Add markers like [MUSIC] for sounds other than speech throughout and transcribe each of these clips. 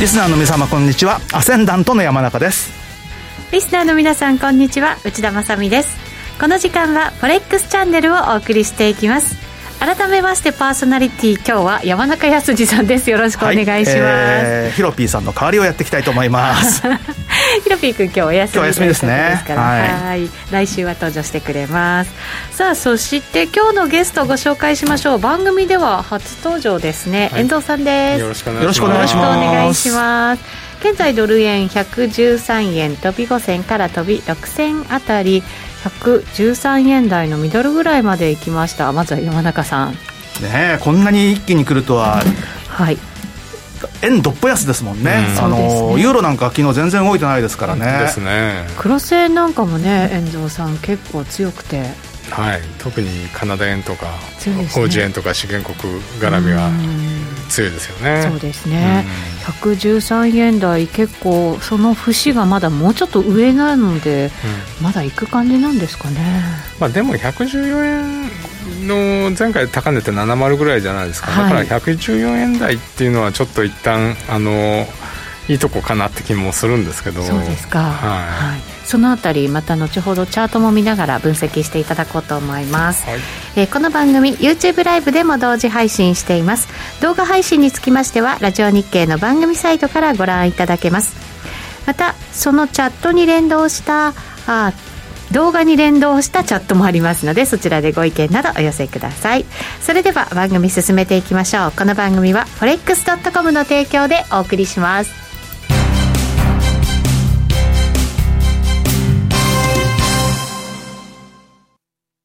リスナーの皆様こんにちは。アセンダントの山中です。リスナーの皆さんこんにちは。内田まさです。この時間はフォレックスチャンネルをお送りしていきます。改めましてパーソナリティ今日は山中康二さんです。よろしくお願いします、はいえー、ヒロピーさんの代わりをやっていきたいと思います。[LAUGHS] ヒロピー君今日お休みですですねはい。来週は登場してくれます。さあそして今日のゲストをご紹介しましょう。番組では初登場ですね、はい、遠藤さんです。よろしくお願いします。よろしくお願いします現在ドル円113円飛び5銭から飛び6銭あたり113円台のミドルぐらいまで行きました。まずは山中さん。ねこんなに一気に来るとは。はい。円どっぽ安ですもんね、うん、あの、ね、ユーロなんか昨日全然動いてないですからね。ですね。クロス円なんかもね遠藤さん結構強くて。はい。特にカナダ円とか法人、円とか資源国絡みが強いですよね。そうですね、うん、113円台結構その節がまだもうちょっと上なので、うん、まだ行く感じなんですかね、まあ、でも114円の前回高値って70ぐらいじゃないですか、はい、だから114円台っていうのはちょっと一旦あのいいとこかなって気もするんですけど。そうですか。はい、はい。そのあたりまた後ほどチャートも見ながら分析していただこうと思います、はい、えー、この番組 YouTube ライブでも同時配信しています。動画配信につきましてはラジオ日経の番組サイトからご覧いただけます。またそのチャットに連動したあ動画に連動したチャットもありますのでそちらでご意見などお寄せください。それでは番組進めていきましょう。この番組は forex.com の提供でお送りします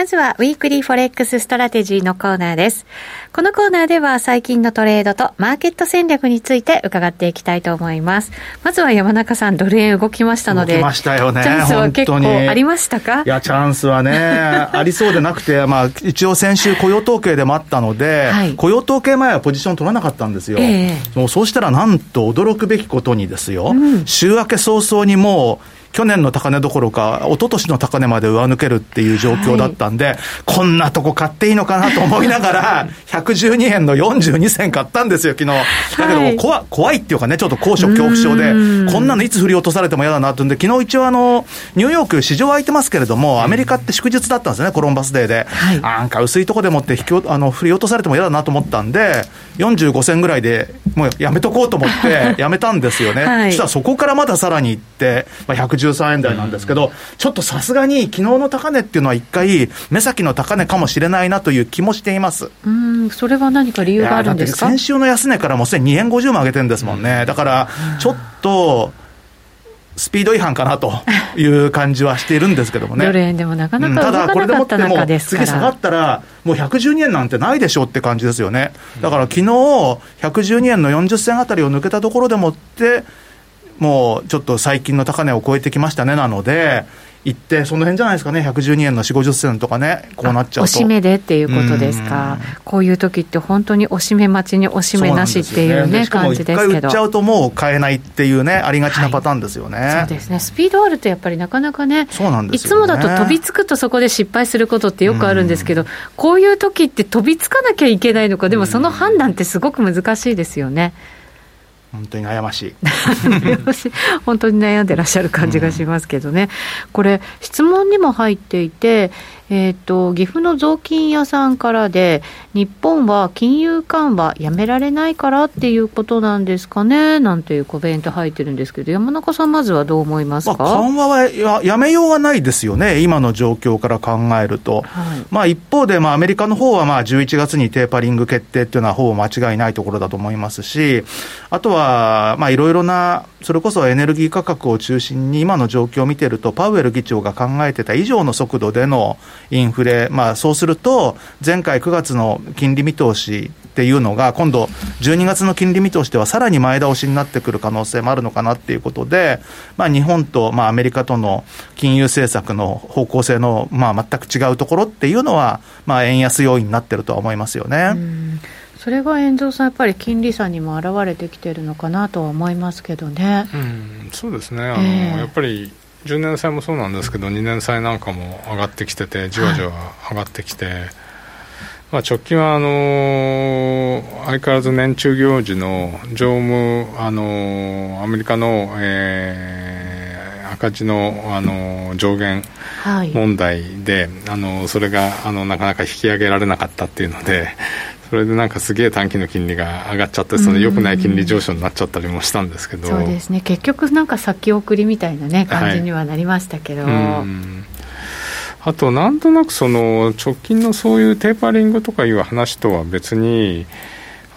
まずは、 Weekly Forex Strategy のコーナーです。このコーナーでは、最近のトレードとマーケット戦略について伺っていきたいと思います。まずは山中さん、ドル円動きましたので。動きましたよね。チャンスは結構ありましたか？いや、チャンスはね、[LAUGHS] ありそうでなくて、まあ、一応先週雇用統計でもあったので、はい、雇用統計前はポジション取らなかったんですよ。えー、もうそうしたらなんと驚くべきことにですよ、うん、週明け早々にもう、去年の高値どころか、一昨年の高値まで上抜けるっていう状況だったんで、はい、こんなとこ買っていいのかなと思いながら、[LAUGHS] 112円の42銭買ったんですよ、昨日。だけども怖、はい、怖いっていうかね、ちょっと高所恐怖症で、こんなのいつ振り落とされても嫌だなとんで、昨日一応あの、ニューヨーク、市場空いてますけれども、アメリカって祝日だったんですね、コロンバスデーで。はい、なんか薄いとこでもって引きあの振り落とされても嫌だなと思ったんで、45銭ぐらいでもうやめとこうと思って、[LAUGHS] やめたんですよね。はい、そしたらそこからまださらに行って、まあ、113円台なんですけど、ちょっとさすがに昨日の高値っていうのは一回、目先の高値かもしれないなという気もしていますうんそれは何か理由があるんですか？先週の安値からもうすでに2円50も上げてるんですもんね、だからちょっと。スピード違反かなという感じはしているんですけどもね。ドル円でもなかなか動かなかった中ですから、うん、次下がったら、もう112円なんてないでしょうって感じですよね。だから昨日112円の40銭あたりを抜けたところでもって、もうちょっと最近の高値を超えてきましたねなので、行って、その辺じゃないですかね、112円の4、50銭とかね、こうなっちゃうと。おしめでっていうことですか、こういう時って本当におしめ待ちにおしめなしっていうね、うね。感じですけど。一回売っちゃうともう買えないっていうね、ありがちなパターンですよね、はい、そうですね、スピードあるとやっぱりなかなかね、そうなんです、ね、いつもだと飛びつくとそこで失敗することってよくあるんですけど、こういう時って飛びつかなきゃいけないのか、でもその判断ってすごく難しいですよね。本当に悩ましい。[LAUGHS] 本当に悩んでらっしゃる感じがしますけどね、うん、これ質問にも入っていてえーと、岐阜の雑巾屋さんからで、日本は金融緩和やめられないからっていうことなんですかねなんていうコメント入ってるんですけど、山中さん、まずはどう思いますか、まあ、緩和はややめようがないですよね、今の状況から考えると。はい、まあ、一方で、まあ、アメリカの方はまは11月にテーパリング決定っていうのは、ほぼ間違いないところだと思いますし、あとはいろいろな、それこそエネルギー価格を中心に、今の状況を見てると、パウエル議長が考えてた以上の速度でのインフレ、まあ、そうすると、前回9月の金利見通しっていうのが、今度、12月の金利見通しではさらに前倒しになってくる可能性もあるのかなっていうことで、まあ、日本と、まあ、アメリカとの金融政策の方向性の、まあ、全く違うところっていうのは、円安要因になってるとは思いますよね。それが遠藤さん、やっぱり金利差にも表れてきてるのかなとは思いますけどね。うん、そうですね。あの、えー、やっぱり10年債もそうなんですけど2年債なんかも上がってきててじわじわ上がってきて、はい、まあ、直近はあの相変わらず年中行事の常務あのアメリカの、えー、赤字のあの上限問題で、はい、あのそれがあのなかなか引き上げられなかったっていうのでそれでなんかすげえ短期の金利が上がっちゃってその良くない金利上昇になっちゃったりもしたんですけど。そうですね。結局なんか先送りみたいなね感じにはなりましたけど、はい、あとなんとなくその直近のそういうテーパリングとかいう話とは別に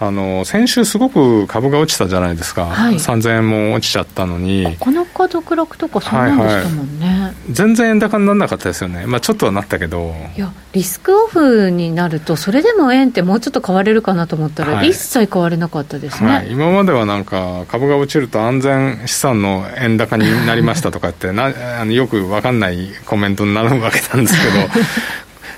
あの先週、すごく株が落ちたじゃないですか、はい、3000円も落ちちゃったのに、この家族楽とか、そうなんでしたもんね、はいはい、全然円高にならなかったですよね、まあ、ちょっとはなったけど、いや、リスクオフになると、それでも円ってもうちょっと買われるかなと思ったら、はい、一切買われなかったですね、はい、今まではなんか、株が落ちると安全資産の円高になりましたとかってな [LAUGHS] あの、よく分かんないコメントになるわけなんですけど。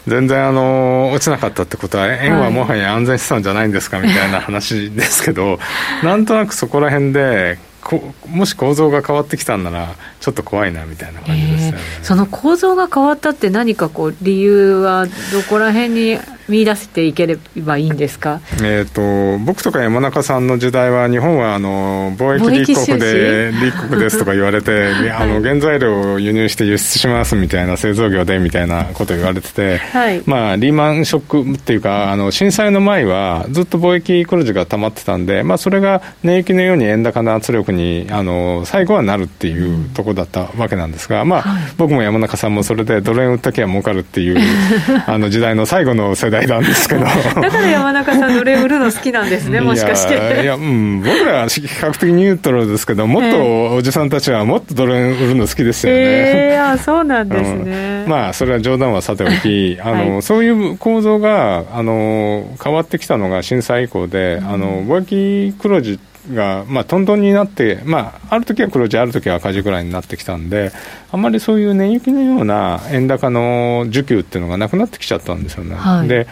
全然あの落ちなかったってことは円はもはや安全資産じゃないんですかみたいな話ですけど、[LAUGHS] なんとなくそこら辺でこもし構造が変わってきたんならちょっと怖いなみたいな感じですよね、えー、その構造が変わったって何かこう理由はどこら辺に見出していければいいんですか、えーと、僕とか山中さんの時代は日本はあの貿易立国で立国ですとか言われて、[LAUGHS] はい、あの原材料を輸入して輸出しますみたいな製造業でみたいなこと言われてて、はい、まあ、リーマンショックっていうかあの震災の前はずっと貿易黒字が溜まってたんで、まあ、それが値行きのように円高の圧力にあの最後はなるっていうところだったわけなんですが、まあ、はい、僕も山中さんもそれでドル円売っときゃ儲かるっていう [LAUGHS] あの時代の最後の世代代なんですけど。だから山中さん奴隷売るの好きなんですねもしかして。いや、うん、僕らは比較的ニュートラルですけどもっとおじさんたちはもっと奴隷売るの好きですよね。えー、あそうなんですね、うん、まあそれは冗談はさておきあの、はい、そういう構造があの変わってきたのが震災以降で、うん、あの貿易黒字が、まあ、トントンになって、まあ、ある時は黒字、ある時は赤字ぐらいになってきたんで、あんまりそういう値行きのような円高の需給っていうのがなくなってきちゃったんですよね。はい、で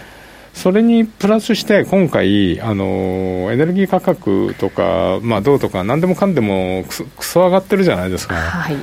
それにプラスして、今回あの、エネルギー価格とか、まあ、どうとか、なんでもかんでもくそ上がってるじゃないですか。はい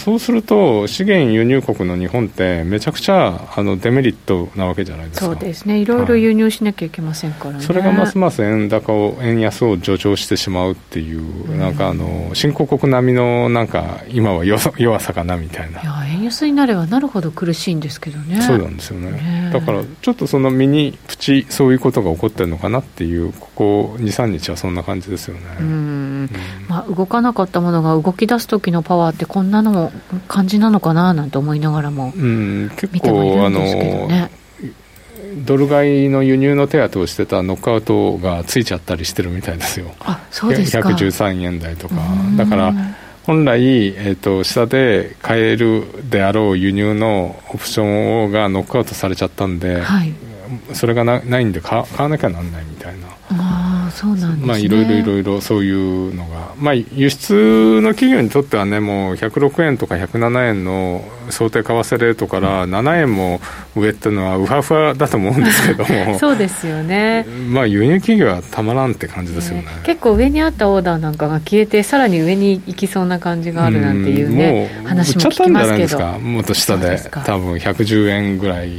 そうすると、資源輸入国の日本って、めちゃくちゃあのデメリットなわけじゃないですかそうですね、いろいろ輸入しなきゃいけませんからね、はい、それがますます円高を、円安を助長してしまうっていう、うん、なんかあの、新興国並みの、なんか、今は弱さかなみたいな。いや、円安になればなるほど苦しいんですけどね。そうなんですよね。ねだから、ちょっとその身にプチ、そういうことが起こってるのかなっていう、ここ2、3日はそんな感じですよね。うん、うん、まあ、動かなかったものが動き出す時のパワーって、こんなのも感じなのかななんて思いながらも、うん、結構あのドル買いの輸入の手当をしてたノックアウトがついちゃったりしてるみたいですよ、あそうですか。113円台とか、だから本来、えーと、下で買えるであろう輸入のオプションがノックアウトされちゃったんで、はい、それがなないんで買買わなきゃなんないみたいな。あそうなんですね、まあ、いろいろいろいろそういうのが、まあ、輸出の企業にとってはね、もう106円とか107円の想定為替レートから7円も上っていうのは、うわふわだと思うんですけども、[LAUGHS] そうですよね、[LAUGHS] まあ、輸入企業はたまらんって感じですよね、ね、結構上にあったオーダーなんかが消えて、さらに上に行きそうな感じがあるなんていうね、う話も聞きますけど。もっと下で、多分110円ぐらい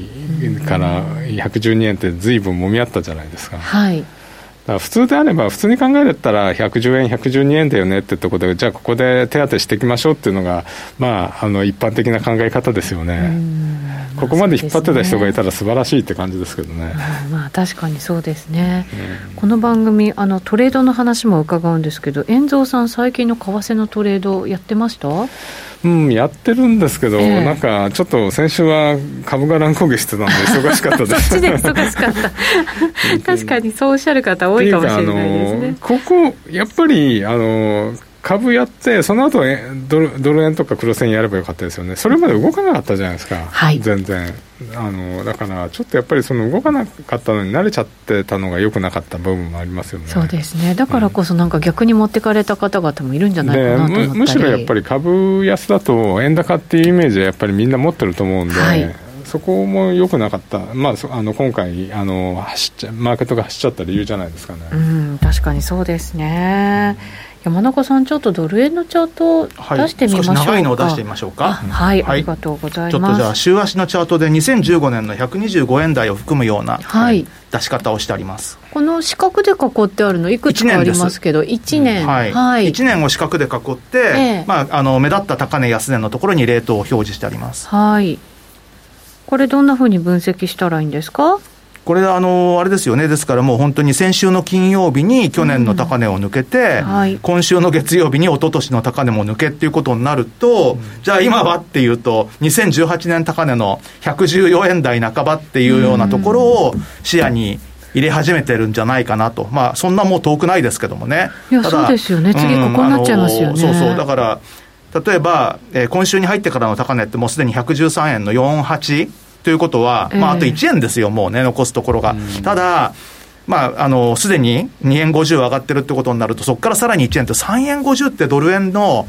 から112円ってずいぶんもみ合ったじゃないですか。はい普通であれば、普通に考えたら、110円、112円だよねってところで、じゃあ、ここで手当てしていきましょうっていうのが、まあ、あの一般的な考え方ですよね。ここまで引っ張ってた人がいたら素晴らしいって感じですけどね。まあ、確かにそうですね。この番組あの、トレードの話も伺うんですけど、遠蔵さん、最近の為替のトレード、やってました？うん、やってるんですけど、えー、なんかちょっと先週は株が乱高下してたんで、忙しかったです。[LAUGHS] そっちで忙しかった。確かにそうおっしゃる方多いかもしれないですね。ここ、やっぱり、あの、株やって、その後ドルドル円とか黒線やればよかったですよね、それまで動かなかったじゃないですか、はい、全然あの。だから、ちょっとやっぱりその動かなかったのに慣れちゃってたのがよくなかった部分もありますよねそうですね、だからこそ、なんか逆に持ってかれた方々もいるんじゃないかなと思ったむしろやっぱり株安だと、円高っていうイメージはやっぱりみんな持ってると思うんで。はいそこも良くなかった、まあ、あの今回あの走っちゃ、マーケットが走っちゃった理由じゃないですかね。うん、確かにそうですね。山中さん、ちょっとドル円のチャートを出してみましょうか、はい、長いのを出してみましょうか、はい、ありがとうございます。ちょっとじゃあ、週足のチャートで2015年の125円台を含むような、はい、出し方をしてあります。この四角で囲ってあるの、いくつかありますけど、1年、1年はい、はい、1年を四角で囲って、ええ、まあ、あの目立った高値、安値のところにレートを表示してあります。はい。これ、どんなふうに分析したらいいんですか？これあの、あれですよね、ですからもう本当に先週の金曜日に去年の高値を抜けて、うんはい、今週の月曜日に一昨年の高値も抜けっていうことになると、うん、じゃあ今はっていうと、2018年高値の114円台半ばっていうようなところを視野に入れ始めてるんじゃないかなと、まあ、そんなもう遠くないですけどもね。いやそうですよね、次、ここになっちゃいますよね。そうそう。だから例えば、えー、今週に入ってからの高値ってもうすでに113円の48ということは、まあ、あと1円ですよ、もうね、残すところが。ただ、まあ、あの、すでに2円50上がってるってことになると、そこからさらに1円と3円50ってドル円の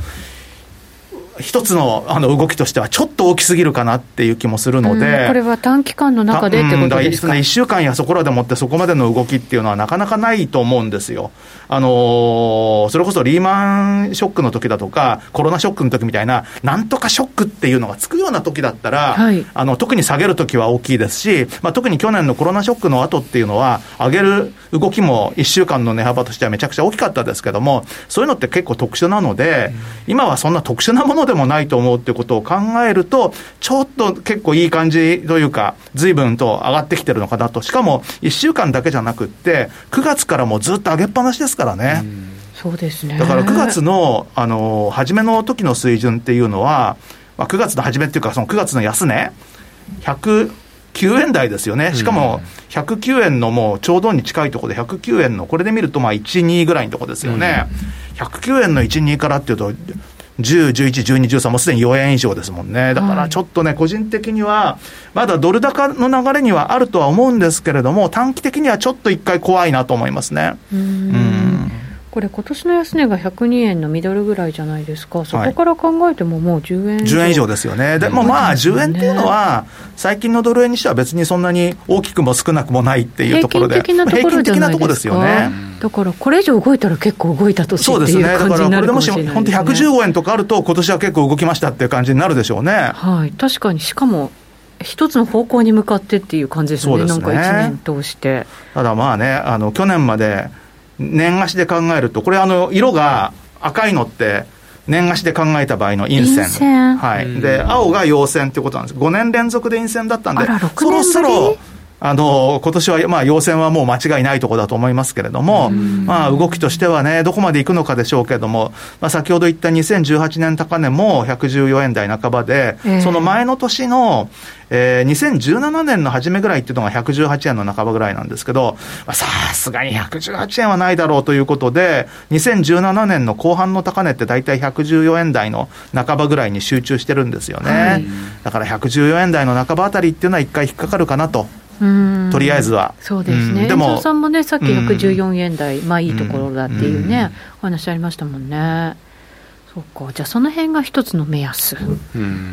一つのあの動きとしては、ちょっと大きすぎるかなっていう気もするので、これは短期間の中でってことですか、1週間やそこらでもって、そこまでの動きっていうのは、なかなかないと思うんですよ。あのー、それこそリーマンショックの時だとか、コロナショックの時みたいな、なんとかショックっていうのがつくような時だったら、はい、あの特に下げる時は大きいですし、まあ、特に去年のコロナショックの後っていうのは、上げる動きも1週間の値幅としてはめちゃくちゃ大きかったですけども、そういうのって結構特殊なので、今はそんな特殊なものでもないと思うっていうことを考えると、ちょっと結構いい感じというか、随分と上がってきてるのかなと。しかも、1週間だけじゃなくって、9月からもずっと上げっぱなしですからね。そうですね。だから9月の、あの、初めの時の水準っていうのは、まあ、9月の初めっていうか、その9月の安値、100、9円台ですよね、しかも109円のもうちょうどに近いところで、109円の、これで見るとまあ1、2ぐらいのところですよね、109円の1、2からっていうと、10、11、12、13もすでに4円以上ですもんね。だからちょっとね、個人的には、まだドル高の流れにはあるとは思うんですけれども、短期的にはちょっと一回怖いなと思いますね。うんこれ、今年の安値が102円のミドルぐらいじゃないですか、そこから考えてももう10円以上、10円以上ですよね、でもまあ、10円っていうのは、最近のドル円にしては別にそんなに大きくも少なくもないっていうところで、平均的なところですよね。だから、これ以上動いたら結構動いたとそうですね、だからこれでもし、本当115円とかあると、今年は結構動きましたっていう感じになるでしょうね。はい、確かにしかも一つの方向に向かってっていう感じですね、すね。なんか1年通して。ただまあね、あの去年まで年貸しで考えると、これ、あの色が赤いのって、年貸しで考えた場合の陰線。はい。で、青が陽線ってことなんです。5年連続で陰線だったんで、そろそろ、あの、今年は、まあ、陽線はもう間違いないところだと思いますけれども、まあ、動きとしてはね、どこまで行くのかでしょうけれども、まあ、先ほど言った2018年高値も114円台半ばで、えー、その前の年の、えー、2017年の初めぐらいっていうのが118円の半ばぐらいなんですけど、さすがに118円はないだろうということで、2017年の後半の高値って大体114円台の半ばぐらいに集中してるんですよね。はい、だから114円台の半ばあたりっていうのは一回引っかかるかなととりあえずは。そうですね。でも、さんもね、さっき114円台、まあいいところだっていうね、お話ありましたもんね。そうか、じゃあその辺が一つの目安、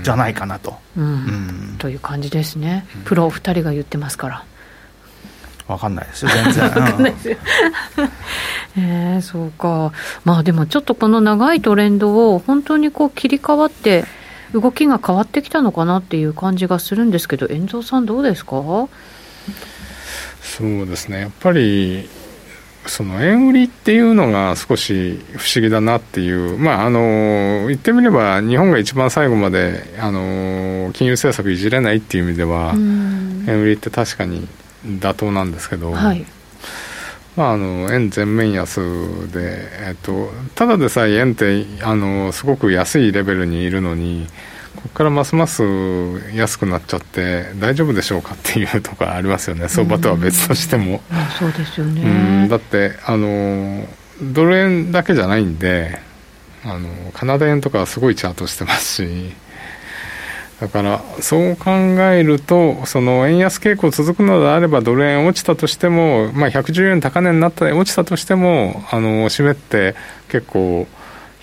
じゃないかなと、うん、という感じですね。プロ2人が言ってますから。わかんないですよ、全然。[LAUGHS] わかんないですよ。[LAUGHS] えー、そうか。まあでもちょっとこの長いトレンドを本当にこう切り替わって、動きが変わってきたのかなっていう感じがするんですけど、遠藤さん、どうですか？そうですね、やっぱりその円売りっていうのが少し不思議だなっていう、まあ、あの言ってみれば、日本が一番最後まであの金融政策いじれないっていう意味では、円売りって確かに妥当なんですけど、はい、まあ、あの円全面安で、えっと、ただでさえ円ってあのすごく安いレベルにいるのに、ここからますます安くなっちゃって大丈夫でしょうかっていうところありますよね。相場とは別としても、そうですよね。だってあのドル円だけじゃないんであのカナダ円とかはすごいチャートしてますしだからそう考えるとその円安傾向続くのであればドル円落ちたとしても、まあ、110円高値になった落ちたとしてもあの締めって結構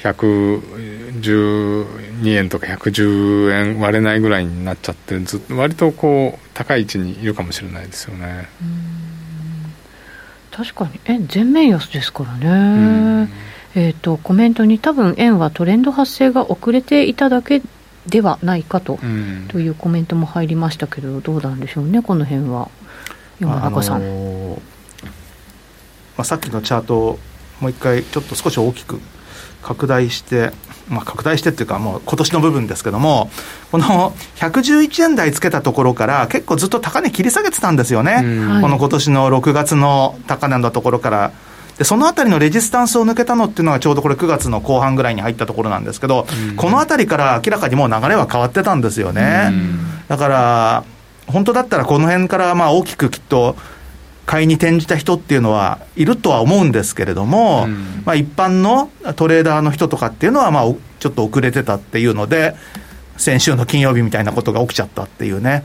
112円とか110円割れないぐらいになっちゃってず割とこう高い位置にいるかもしれないですよね。確かに円全面安ですからね。えーと、コメントに多分円はトレンド発生が遅れていただけではないかと,、というコメントも入りましたけどどうなんでしょうねこの辺は。山中さん、あのー、まあ、さっきのチャートをもう一回ちょっと少し大きく拡大して、まあ、拡大してっていうか、もう今年の部分ですけども、この111円台つけたところから、結構ずっと高値切り下げてたんですよね、この今年の6月の高値のところから。でそのあたりのレジスタンスを抜けたのっていうのが、ちょうどこれ、9月の後半ぐらいに入ったところなんですけど、このあたりから明らかにもう流れは変わってたんですよね。だから本当だったらこの辺からまあ大きくきっと買いに転じた人っていうのはいるとは思うんですけれども、うん、まあ、一般のトレーダーの人とかっていうのは、まあ、ちょっと遅れてたっていうので、先週の金曜日みたいなことが起きちゃったっていうね、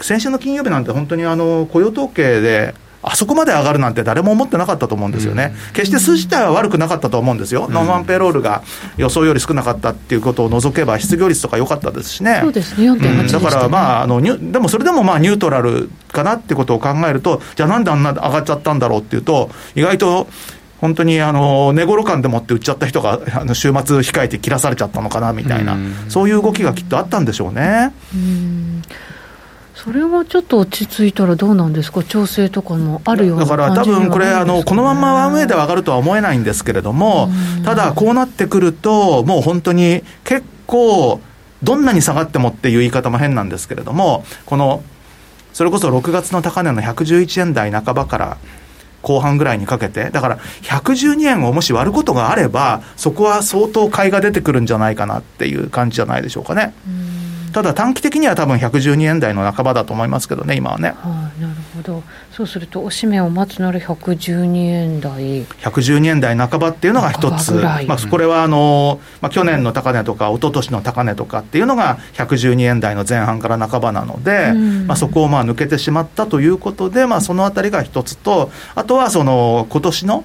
先週の金曜日なんて、本当にあの雇用統計で、あそこまで上がるなんて誰も思ってなかったと思うんですよね、うん、決して数自体は悪くなかったと思うんですよ、うん、ノンマンペロールが予想より少なかったっていうことを除けば、失業率とか良かったですしね、そうですね、4.8、うん、だから、まああのでもそれでもまあニュートラルかなってことを考えると、じゃあなんであんな上がっちゃったんだろうっていうと、意外と本当にあの寝頃感でもって売っちゃった人があの週末控えて切らされちゃったのかなみたいな、そういう動きがきっとあったんでしょうね。うんそれはちょっと落ち着いたらどうなんですか、調整とかもあるようなだから多分これあの、このままワンウェイで上がるとは思えないんですけれども、ただ、こうなってくると、もう本当に結構、どんなに下がってもっていう言い方も変なんですけれども、このそれこそ6月の高値の111円台半ばから後半ぐらいにかけて、だから112円をもし割ることがあれば、そこは相当買いが出てくるんじゃないかなっていう感じじゃないでしょうかね。うんただ短期的には多分112円台の半ばだと思いますけどね、今はね。はい、なるほど、そうすると、おしめを待つなら112円台。112円台半ばっていうのが一つ、まあ、これはあの、まあ、去年の高値とか、一昨年の高値とかっていうのが、112円台の前半から半ばなので、まあ、そこをまあ抜けてしまったということで、まあ、そのあたりが一つと、あとはその今年の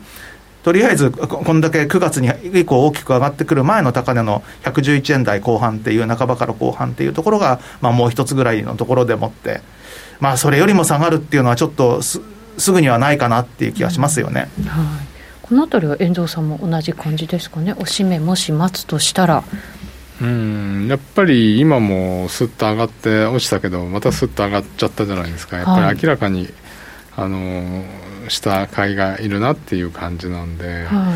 とりあえず、こんだけ9月に以降大きく上がってくる前の高値の111円台後半っていう、半ばから後半っていうところが、まあ、もう一つぐらいのところでもって、まあ、それよりも下がるっていうのは、ちょっとすすぐにはないかなっていう気がしますよね。うん、はい。このあたりは遠藤さんも同じ感じですかね、おしめもし待つとしたら。うん。やっぱり今もすっと上がって落ちたけど、またすっと上がっちゃったじゃないですか、やっぱり明らかに、はい、あのした買いがいるなっていう感じなんで、は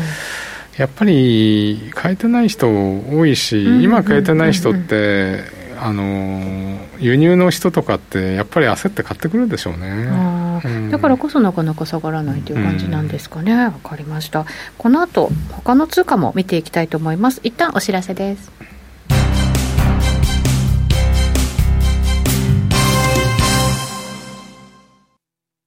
い、やっぱり変えてない人多いし、今変えてない人って、あの輸入の人とかってやっぱり焦って買ってくるでしょうね、うん、だからこそなかなか下がらないという感じなんですかね。わ、うん、かりました。この後他の通貨も見ていきたいと思います。一旦お知らせです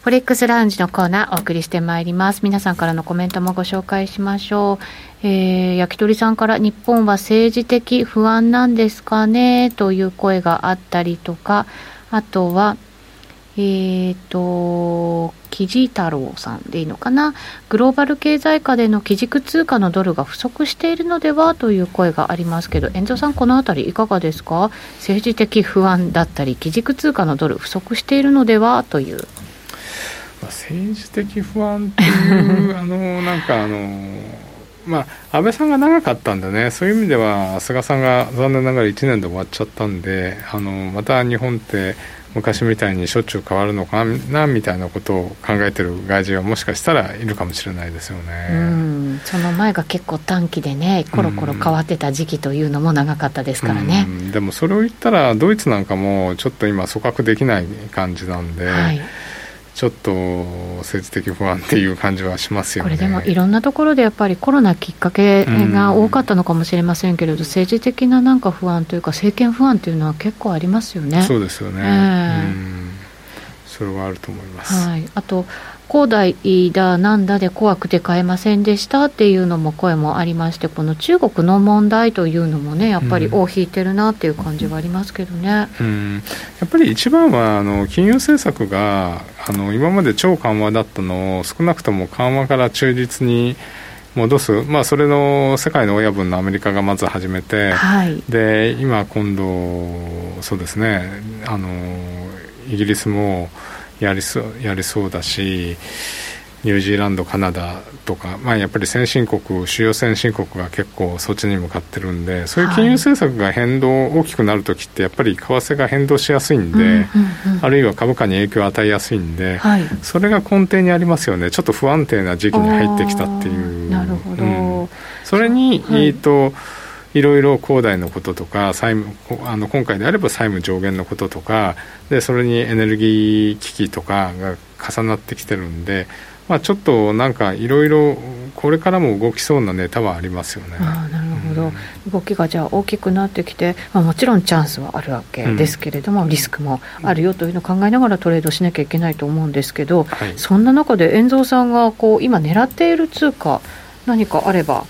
フォレックスラウンジのコーナーお送りしてまいります。皆さんからのコメントもご紹介しましょう。えー、焼き鳥さんから日本は政治的不安なんですかね？という声があったりとか、あとは、えっ、ー、と、キジ太郎さんでいいのかな、グローバル経済下での基軸通貨のドルが不足しているのでは？という声がありますけど、遠藤さん、このあたりいかがですか、政治的不安だったり、基軸通貨のドル不足しているのでは？という。まあ、政治的不安っていう [LAUGHS] あのなんかあのまあ、安倍さんが長かったんでね、そういう意味では、菅さんが残念ながら1年で終わっちゃったんで、あのまた日本って昔みたいにしょっちゅう変わるのかなみたいなことを考えてる外人はもしかしたらいるかもしれないですよね。その前が結構短期でね、コロコロ変わってた時期というのも長かったですからね。でもそれを言ったら、ドイツなんかもちょっと今、組閣できない感じなんで。はいちょっと政治的不安っていう感じはしますよね。これでもいろんなところでやっぱりコロナきっかけが多かったのかもしれませんけれど、政治的ななんか不安というか、政権不安というのは結構ありますよね。そうですよね、えー、それはあると思います。はい、あと恒大だなんだで怖くて買えませんでしたっていうのも声もありましてこの中国の問題というのもねやっぱり尾を引いてるなっていう感じはありますけどね、うん、やっぱり一番はあの金融政策があの今まで超緩和だったのを少なくとも緩和から中立に戻す、まあ、それの世界の親分のアメリカがまず始めて、はい、で今今度そうですね。あのイギリスもやりそうやりそうだしニュージーランド、カナダとか、まあ、やっぱり先進国、主要先進国が結構そっちに向かってるんで、そういう金融政策が変動、大きくなるときって、やっぱり為替が変動しやすいんで、あるいは株価に影響を与えやすいんで、はい、それが根底にありますよね、ちょっと不安定な時期に入ってきたっていう。なるほど、うん、それに、はい、えーといろいろ恒大のこととか債務あの今回であれば債務上限のこととかでそれにエネルギー危機とかが重なってきてるんで、まあ、ちょっとなんかいろいろこれからも動きそうなネタはありますよね。あなるほど、うん、動きがじゃあ大きくなってきて、まあ、もちろんチャンスはあるわけですけれども、うん、リスクもあるよというのを考えながらトレードしなきゃいけないと思うんですけど、はい、そんな中で遠蔵さんがこう今狙っている通貨何かあれば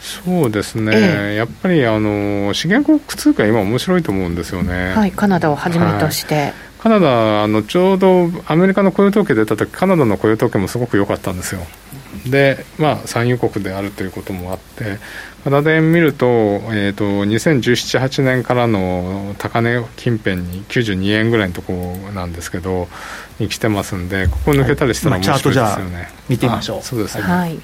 そうですね、ええ、やっぱりあの資源国通貨、今、面白いと思うんですよね、はい、カナダをはじめとして。はい、カナダあの、ちょうどアメリカの雇用統計出た時カナダの雇用統計もすごく良かったんですよ。で、まあ、産油国であるということもあって、カナダ円見ると、えーと、2017、8年からの高値近辺に92円ぐらいのところなんですけど、に来てますんで、ここ抜けたりしたら面白いですよね。はいまあ、見てみましょう。そうですね、はい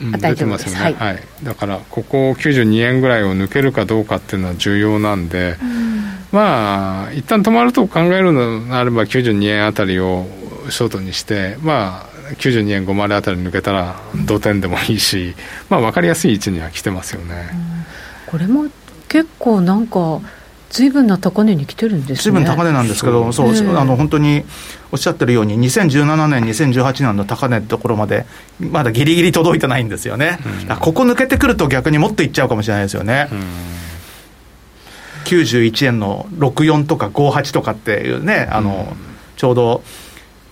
うん、出てますよね、はい、はい、だからここ92円ぐらいを抜けるかどうかっていうのは重要なんで、うん、まあ一旦止まると考えるのであれば92円あたりをショートにしてまあ92円5丸あたり抜けたら同点でもいいし、まあ、分かりやすい位置には来てますよね、うん、これも結構なんかずいぶんな高値に来てるんですね。ずいぶん高値なんですけど、そう、えー、あの本当におっしゃってるように、2017年、2018年の高値のところまで、まだぎりぎり届いてないんですよね、うん、ここ抜けてくると、逆にもっといっちゃうかもしれないですよね。うん91円の64とか58とかっていうね、あの、うん、ちょうど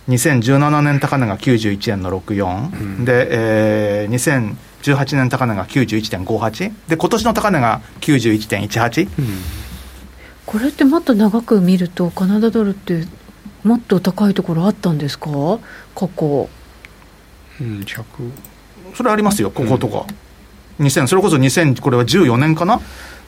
2017年高値が91円の64、うん、で、えー、2018年高値が91.58で今年の高値が91.18、うんこれってもっと長く見ると、カナダドルってもっと高いところあったんですか、過去。うん、100それありますよ、こことか。うん、2000それこそ2000、これは14年かな？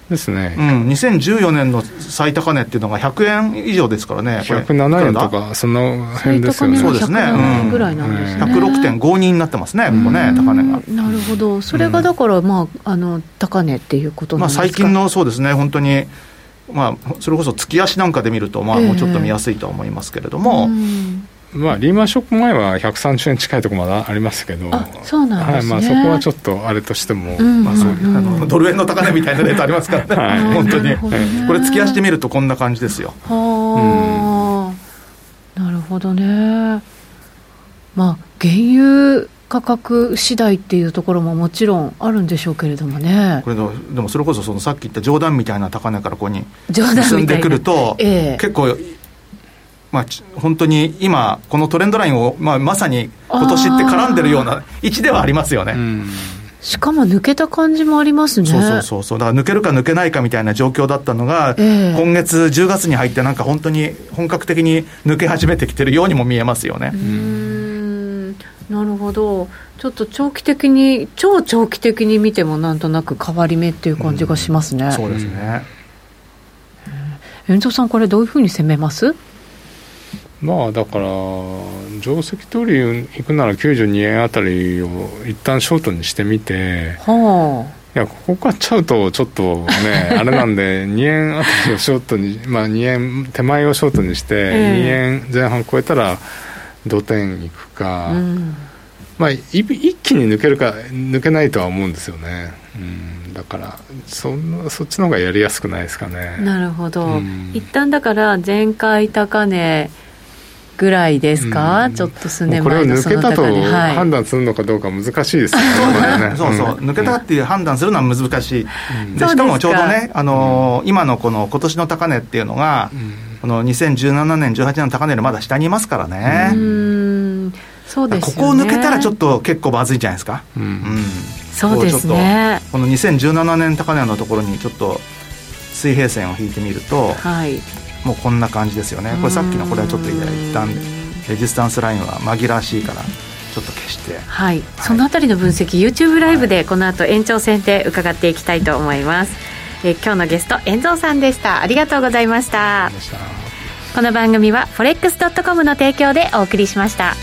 ですね、うん、2014年の最高値っていうのが100円以上ですからね、107円とか、その辺ですよね、そうですね、ぐらいなんですね、106.52になってますね、ここね、高値が。なるほど、それがだから、まあ、あの高値っていうことなんですか、まあ、最近のそうですね、本当にまあ、それこそ月足なんかで見ると、まあ、もうちょっと見やすいとは思いますけれども。まあ、リーマンショック前は130円近いところまだありましたけど、そうなんですね、はいまあ、そこはちょっとあれとしても、まあ、そういうあのドル円の高値みたいなレートありますからね、[LAUGHS] はい、[LAUGHS] 本当に、これ、月足で見るとこんな感じですよ。はあ、なるほどね。まあ、原油価格次第っていうところももちろんあるんでしょうけれどもねこれでもそれこそそのさっき言った冗談みたいな高値からここに進んでくると、えー、結構まあ、本当に今、このトレンドラインを、まあ、まさに今年って絡んでるような位置ではありますよね。しかも抜けた感じもありますね。そうそうそうそう。だから抜けるか抜けないかみたいな状況だったのが、えー、今月10月に入ってなんか本当に本格的に抜け始めてきてるようにも見えますよね。なるほど、ちょっと長期的に、超長期的に見ても、なんとなく変わり目っていう感じがしますね。うん、そうですね。遠藤さん、これ、どういうふうに攻めます？まあだから、定石取り行くなら92円あたりを一旦ショートにしてみて、はあ、いやここ買っちゃうと、ちょっとね、[LAUGHS] あれなんで、2円あたりをショートに、まあ、2円手前をショートにして、2円前半超えたら、土点いくか、うん、まあ、一気に抜けるか抜けないとは思うんですよね、うん、だからそそっちの方がやりやすくないですかね。なるほど、うん、一旦だから前回高値ぐらいですか、うん、ちょっと数年前のこれを抜けたと判断するのかどうか難しいですよね、[LAUGHS] そうそう、抜けたっていう判断するのは難しい、でしかもちょうどね、あのー、今のこの今年の高値っていうのが、この2017年、18年の高値よりまだ下にいますからね。うんそうです、ね、ここを抜けたらちょっと結構まずいんじゃないですか。うん、うん、そうですね。この2017年高値のところにちょっと水平線を引いてみると、はい、もうこんな感じですよね。これさっきのこれはちょっと一旦レジスタンスラインは紛らわしいから。ちょっと消して、はい、はい、そのあたりの分析 YouTube ライブでこの後延長戦で伺っていきたいと思います。えー、今日のゲスト遠藤さんでした。ありがとうございました。この番組は forex.com の提供でお送りしました